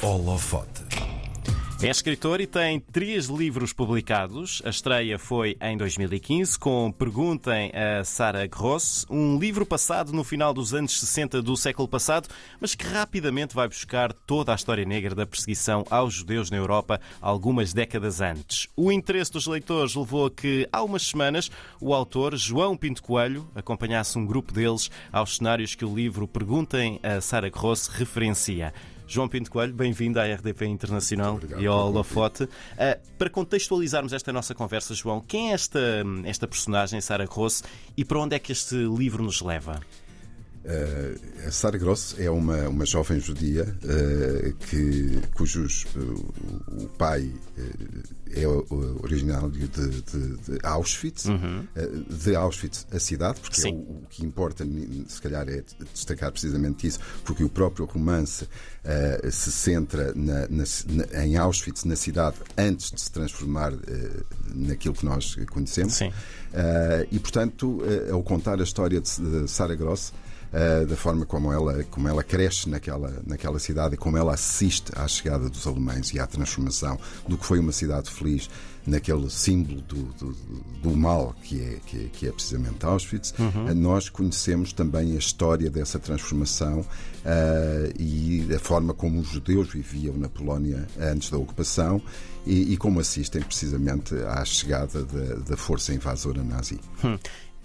Holofote. É escritor e tem três livros publicados. A estreia foi em 2015 com Perguntem a Sarah Gross, um livro passado no final dos anos 60 do século passado, mas que rapidamente vai buscar toda a história negra da perseguição aos judeus na Europa algumas décadas antes. O interesse dos leitores levou a que, há umas semanas, o autor, João Pinto Coelho, acompanhasse um grupo deles aos cenários que o livro Perguntem a Sarah Gross referencia. João Pinto Coelho, bem-vindo à RDP Internacional e ao Holofote. Uh, para contextualizarmos esta nossa conversa, João, quem é esta, esta personagem, Sara Gross, e para onde é que este livro nos leva? Uh, Sara Gross é uma, uma jovem judia uh, que, cujos uh, o pai é originário de, de, de Auschwitz, uhum. de Auschwitz a cidade, porque é o, o, que importa, se calhar, é destacar precisamente isso, porque o próprio romance se centra na, na, na, em Auschwitz, na cidade, antes de se transformar naquilo que nós conhecemos. e, portanto, ao contar a história de, de Sara Gross, uh, da forma como ela, como ela cresce naquela, naquela cidade e como ela assiste à chegada dos alemães e à transformação do que foi uma cidade feliz naquele símbolo do, do, do mal que é, que é, que é precisamente Auschwitz. Uhum. Nós conhecemos também a história dessa transformação uh, e a forma como os judeus viviam na Polónia antes da ocupação e, e como assistem precisamente à chegada da, da força invasora nazi. Hum.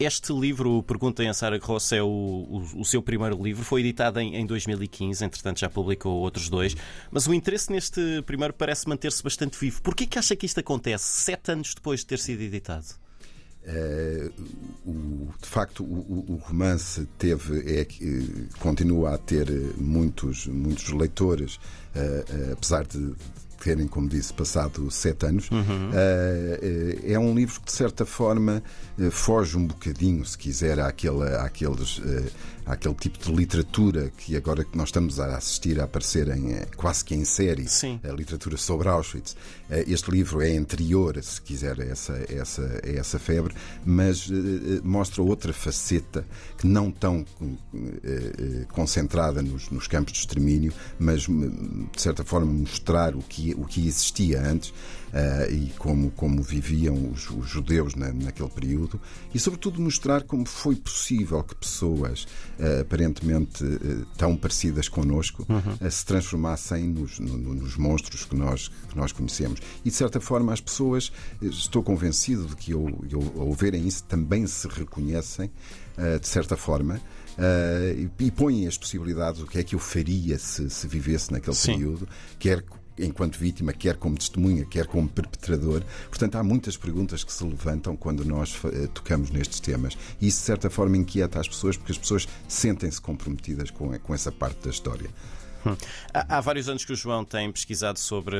Este livro, Perguntem a Sara Gross, é o, o, o, seu primeiro livro. Foi editado em, em 2015, entretanto já publicou outros dois. Mas o interesse neste primeiro parece manter-se bastante vivo. Por que acha que isto acontece sete anos depois de ter sido editado? Uh, o, de facto, o, o, romance teve, é, continua a ter muitos, muitos leitores, uh, apesar de terem, como disse, passado sete anos. Uhum. é um livro que, de certa forma, foge um bocadinho, se quiser, àquele, àqueles àquele tipo de literatura que agora que nós estamos a assistir a aparecer em, eh, quase que em série, Sim. a literatura sobre Auschwitz. Eh, este livro é anterior, se quiser, a essa, a essa, a essa febre, mas mostra outra faceta que não tão concentrada nos, nos, campos de extermínio, mas de certa forma mostrar o que, o que existia antes e como, como viviam os, os judeus na, naquele período e, sobretudo, mostrar como foi possível que pessoas uh, aparentemente uh, tão parecidas connosco uhum. se transformassem nos, no, nos monstros que nós, que nós conhecemos. E de certa forma as pessoas, estou convencido de que eu, eu, ao verem isso também se reconhecem, de certa forma. Uh, e, e põem as possibilidades, o que é que eu faria se, se vivesse naquele Sim. período, quer enquanto vítima, quer como testemunha, quer como perpetrador. Portanto, há muitas perguntas que se levantam quando nós uh, tocamos nestes temas. E isso, de certa forma, inquieta as pessoas, porque as pessoas sentem-se comprometidas com, com essa parte da história. Hum. Há, há, vários anos que o João tem pesquisado sobre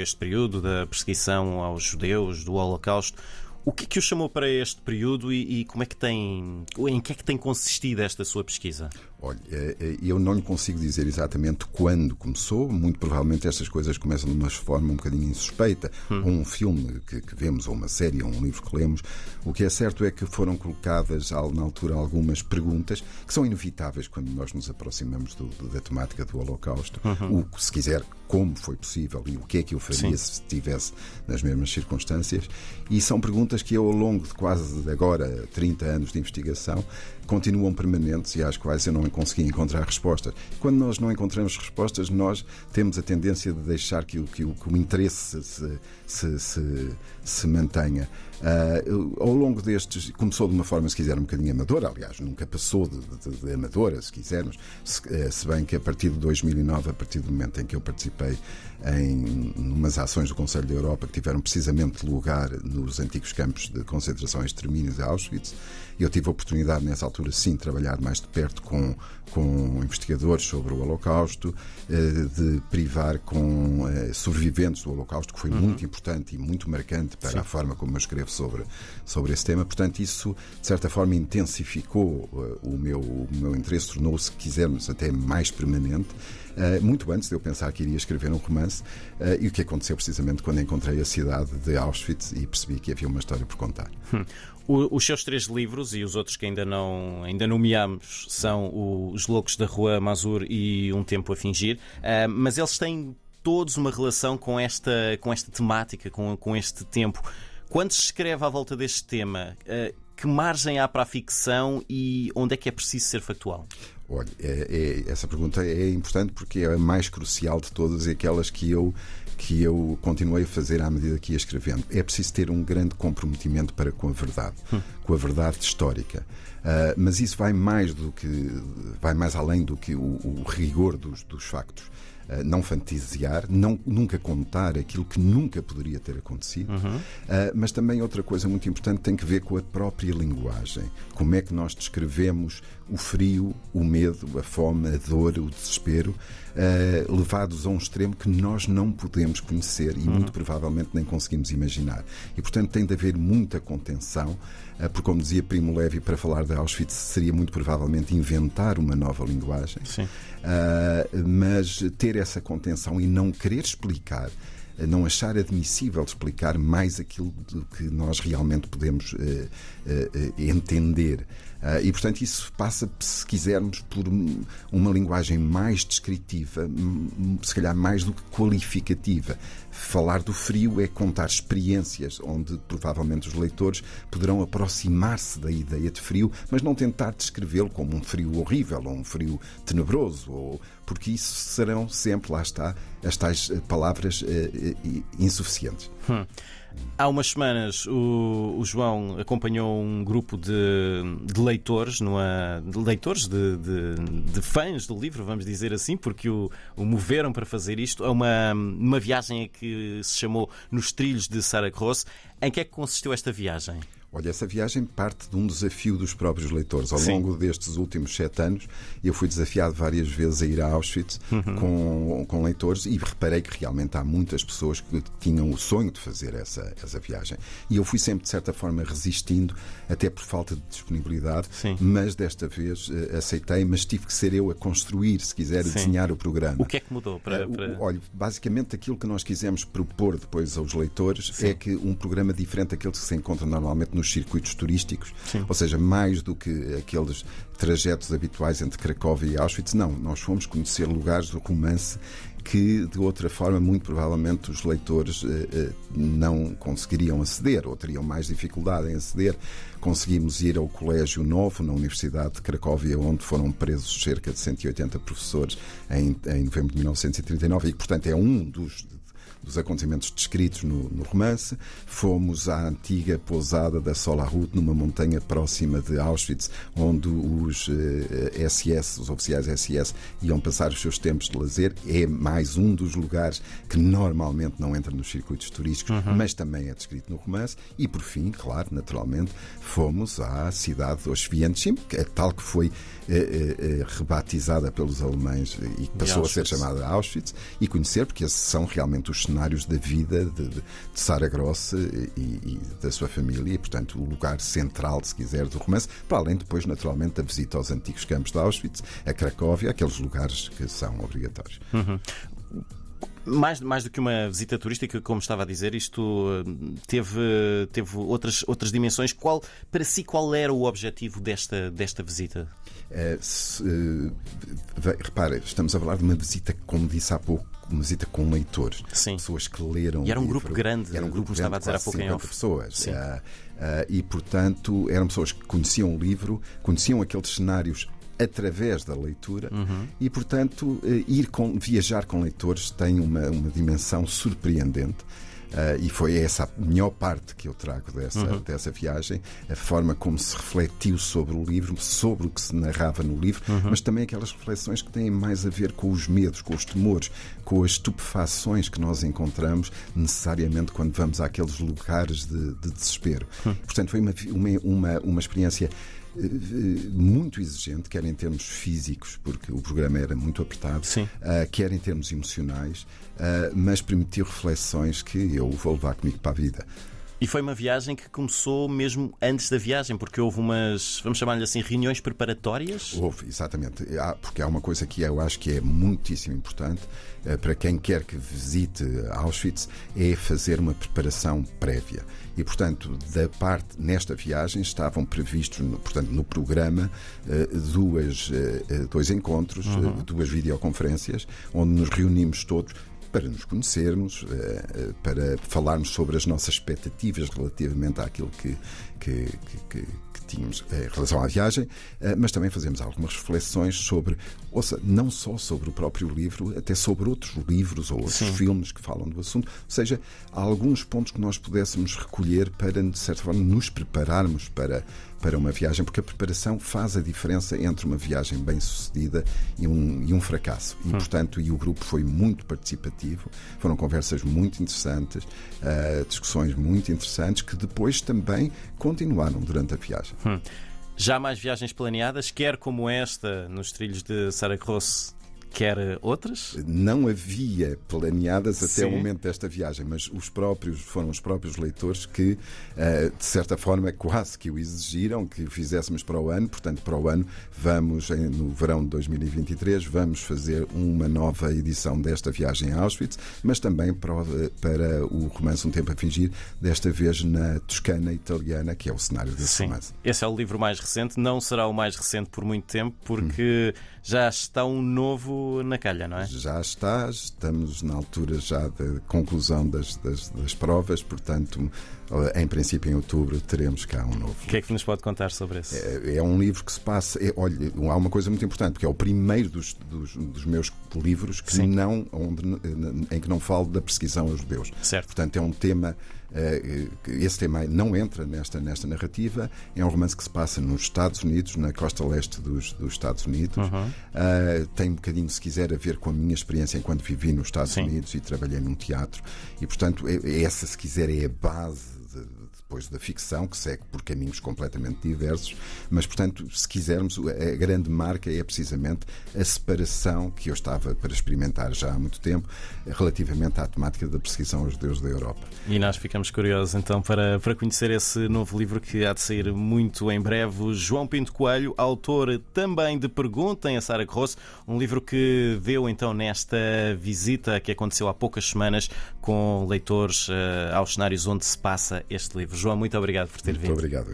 este período da perseguição aos judeus, do Holocausto. O que é que o chamou para este período e, e como é que tem, em que é que tem consistido esta sua pesquisa? Olha, eh, eh, eu não lhe consigo dizer exatamente quando começou. Muito provavelmente estas coisas começam de uma forma um bocadinho insuspeita. Hum. Ou um filme que, que, vemos, ou uma série, ou um livro que lemos. O que é certo é que foram colocadas na altura algumas perguntas que são inevitáveis quando nós nos aproximamos do, da temática do Holocausto. Uhum. O, se quiser, como foi possível e o que é que eu faria Sim. se estivesse nas mesmas circunstâncias. E são perguntas que eu, ao longo de quase agora 30 anos de investigação, continuam permanentes e às quais eu não consegui encontrar respostas. Quando nós não encontramos respostas, nós temos a tendência de deixar que, que, que o interesse se, se, se, se mantenha. Uh, ao longo destes, começou de uma forma, se quiser, um bocadinho amadora, aliás, nunca passou de, de, de amadora, se quisermos, se, eh, se, bem que a partir de 2009, a partir do momento em que eu participei em umas ações do Conselho da Europa que tiveram precisamente lugar nos antigos campos de concentração e extermínio de Auschwitz, eu tive a oportunidade nessa altura, sim, de trabalhar mais de perto com, com investigadores sobre o Holocausto, eh, de privar com eh, sobreviventes do Holocausto, que foi uhum. muito importante e muito marcante para sim. a forma como eu escrevo sobre, sobre esse tema. Portanto, isso, de certa forma, intensificou uh, o, meu, o meu interesse, tornou-se, quisermos, até mais permanente. Uh, muito antes de eu pensar que iria escrever um romance, uh, e o que aconteceu precisamente quando encontrei a cidade de Auschwitz e percebi que havia uma história por contar. Hum. Os seus três livros e os outros que ainda não ainda nomeamos são Os Loucos da Rua Mazur e Um Tempo a Fingir, mas eles têm todos uma relação com esta, com esta temática, com, com este tempo. Quando se escreve à volta deste tema, uh, que margem há para a ficção e onde é que é preciso ser factual? Olha, é, é, essa pergunta é importante porque é a mais crucial de todas e aquelas que eu que eu continuei a fazer à medida que ia escrevendo. É preciso ter um grande comprometimento para com a verdade, hum. com a verdade histórica. Uh, mas isso vai mais do que vai mais além do que o, o rigor dos, dos factos. Uh, não fantasiar, não, nunca contar aquilo que nunca poderia ter acontecido, uhum. uh, mas também outra coisa muito importante tem que ver com a própria linguagem. Como é que nós descrevemos o frio, o medo, a fome, a dor, o desespero, uh, levados a um extremo que nós não podemos conhecer e uhum. muito provavelmente nem conseguimos imaginar. E, portanto, tem de haver muita contenção, porque, como dizia Primo Levi, para falar de Auschwitz seria muito provavelmente inventar uma nova linguagem, uh, mas ter essa contenção e não querer explicar não achar admissível explicar mais aquilo que nós realmente podemos uh, uh, entender. Uh, e, portanto, isso passa, se quisermos, por uma linguagem mais descritiva, se calhar mais do que qualificativa. Falar do frio é contar experiências onde provavelmente os leitores poderão aproximar-se da ideia de frio, mas não tentar descrevê-lo como um frio horrível ou um frio tenebroso, ou, porque isso serão sempre, lá está, as tais eh, palavras uh, insuficientes. Hum. Há umas semanas o, o, João acompanhou um grupo de, de leitores, numa, de leitores, de, de, de, fãs do livro, vamos dizer assim, porque o, o moveram para fazer isto, a uma, uma viagem que se chamou Nos Trilhos de Sarah Gross. Em que é que consistiu esta viagem? Olha, essa viagem parte de um desafio dos próprios leitores. Ao Sim. longo destes últimos sete anos, eu fui desafiado várias vezes a ir a Auschwitz uhum. com, com leitores e reparei que realmente há muitas pessoas que tinham o sonho de fazer essa, essa viagem. E eu fui sempre, de certa forma, resistindo, até por falta de disponibilidade, Sim. mas desta vez uh, aceitei, mas tive que ser eu a construir, se quiser, Sim. desenhar o programa. O que é que mudou? Para, para... Uh, olha, basicamente aquilo que nós quisemos propor depois aos leitores é que um programa diferente daquele que se encontra normalmente nos circuitos turísticos, Sim. ou seja, mais do que aqueles trajetos habituais entre Cracóvia e Auschwitz. Não, nós fomos conhecer lugares do romance que de outra forma muito provavelmente os leitores eh, eh, não conseguiriam aceder ou teriam mais dificuldade em aceder. Conseguimos ir ao Colégio Novo na Universidade de Cracóvia, onde foram presos cerca de 180 professores em, em novembro de 1939 e portanto, é um dos dos acontecimentos descritos no, no, romance. Fomos à antiga pousada da Solarut, numa montanha próxima de Auschwitz, onde os eh, SS, os oficiais SS, iam passar os seus tempos de lazer. É mais um dos lugares que normalmente não entra nos circuitos turísticos, uhum. mas também é descrito no romance. E, por fim, claro, naturalmente, fomos à cidade de Auschwitz, é tal que foi eh, eh, eh, rebatizada pelos alemães e que passou a ser chamada Auschwitz, e conhecer, porque esses são realmente os cenários da vida de, de, Sara Gross e, e, da sua família, e, portanto, o lugar central, se quiser, do romance, para além depois, naturalmente, da visita aos antigos campos de Auschwitz, a Cracóvia, aqueles lugares que são obrigatórios. Uhum. Mais, mais do que uma visita turística, como estava a dizer, isto teve, teve outras, outras dimensões. Qual, para si, qual era o objetivo desta, desta visita? É, se, uh, repara, estamos a falar de uma visita, como disse há pouco, uma visita com leitores, Sim. pessoas que leram. E era um grupo grande, era um grupo estava a dizer há pouco em off. pessoas. Uh, uh, e, portanto, eram pessoas que conheciam o livro, conheciam aqueles cenários através da leitura uhum. e, portanto, ir com, viajar com leitores tem uma, uma dimensão surpreendente. Uh, e foi essa a melhor parte que eu trago dessa, uhum. dessa viagem, a forma como se refletiu sobre o livro, sobre o que se narrava no livro, uhum. mas também aquelas reflexões que têm mais a ver com os medos, com os temores, com as estupefações que nós encontramos necessariamente quando vamos àqueles lugares de, de desespero. Uhum. Portanto, foi uma, uma, uma, uma experiência muito exigente, quer em termos físicos, porque o programa era muito apertado, uh, quer em termos emocionais, uh, mas permitiu reflexões que eu vou levar comigo para a vida. E foi uma viagem que começou mesmo antes da viagem, porque houve umas, vamos chamar-lhe assim, reuniões preparatórias? Houve, exatamente. Porque há uma coisa que eu acho que é muitíssimo importante eh, para quem quer que visite Auschwitz, é fazer uma preparação prévia. E, portanto, da parte, nesta viagem, estavam previstos, portanto, no programa, eh, duas, eh, dois encontros, uhum. duas videoconferências, onde nos reunimos todos para nos conhecermos, para falarmos sobre as nossas expectativas relativamente àquilo que, que, que, que tínhamos em relação à viagem, mas também fazemos algumas reflexões sobre, ouça, não só sobre o próprio livro, até sobre outros livros ou outros Sim. filmes que falam do assunto. Ou seja, há alguns pontos que nós pudéssemos recolher para, de certa forma, nos prepararmos para, para uma viagem, porque a preparação faz a diferença entre uma viagem bem sucedida e um, e um fracasso. E, hum. portanto, e o grupo foi muito participativo, foram conversas muito interessantes, uh, discussões muito interessantes, que depois também continuaram durante a viagem. Hum. Já mais viagens planeadas, quer como esta, nos trilhos de Saragossa quer outras? Não havia planeadas até Sim. o momento desta viagem, mas os próprios foram os próprios leitores que, eh, de certa forma, quase que o exigiram que fizéssemos para o ano. Portanto, para o ano vamos, no verão de 2023, vamos fazer uma nova edição desta viagem a Auschwitz, mas também para, para o romance Um Tempo a Fingir, desta vez na Toscana italiana, que é o cenário desse Sim. romance. Esse é o livro mais recente, não será o mais recente por muito tempo, porque hum. Já está um novo na calha, não é? Já está, estamos na altura já da conclusão das, das, das provas, portanto, em princípio, em outubro, teremos cá um novo. O que é que nos pode contar sobre isso? É, é um livro que se passa. É, olha, há uma coisa muito importante, porque é o primeiro dos, dos, dos meus livros que não, onde, em que não falo da perseguição aos judeus. Certo. Portanto, é um tema eh, esse tema não entra nesta, nesta narrativa. É um romance que se passa nos Estados Unidos, na costa leste dos, dos Estados Unidos. Uhum. Uh, tem um bocadinho, se quiser, a ver com a minha experiência enquanto vivi nos Estados Sim. Unidos e trabalhei num teatro. E, portanto, é, essa, se quiser, é a base depois da ficção, que segue por caminhos completamente diversos, mas, portanto, se quisermos, a grande marca é precisamente a separação que eu estava para experimentar já há muito tempo relativamente à temática da perseguição aos judeus da Europa. E nós ficamos curiosos então para, para conhecer esse novo livro que há de sair muito em breve. João Pinto Coelho, autor também de Perguntem a Sara Grosso, um livro que deu então nesta visita que aconteceu há poucas semanas com leitores uh, aos cenários onde se passa este livro. João, muito obrigado por ter muito vindo. Muito obrigado.